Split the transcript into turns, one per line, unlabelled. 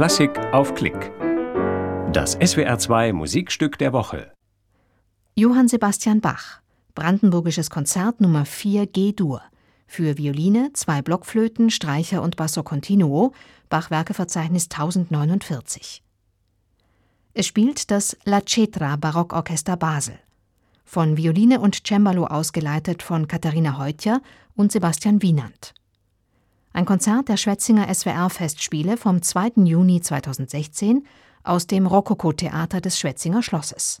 Klassik auf Klick. Das SWR2 Musikstück der Woche.
Johann Sebastian Bach. Brandenburgisches Konzert Nummer 4 G-Dur. Für Violine, zwei Blockflöten, Streicher und Basso Continuo. Bachwerkeverzeichnis 1049. Es spielt das La Cetra Barockorchester Basel. Von Violine und Cembalo ausgeleitet von Katharina Heutjer und Sebastian Wienand. Ein Konzert der Schwetzinger SWR-Festspiele vom 2. Juni 2016 aus dem Rokoko-Theater des Schwetzinger Schlosses.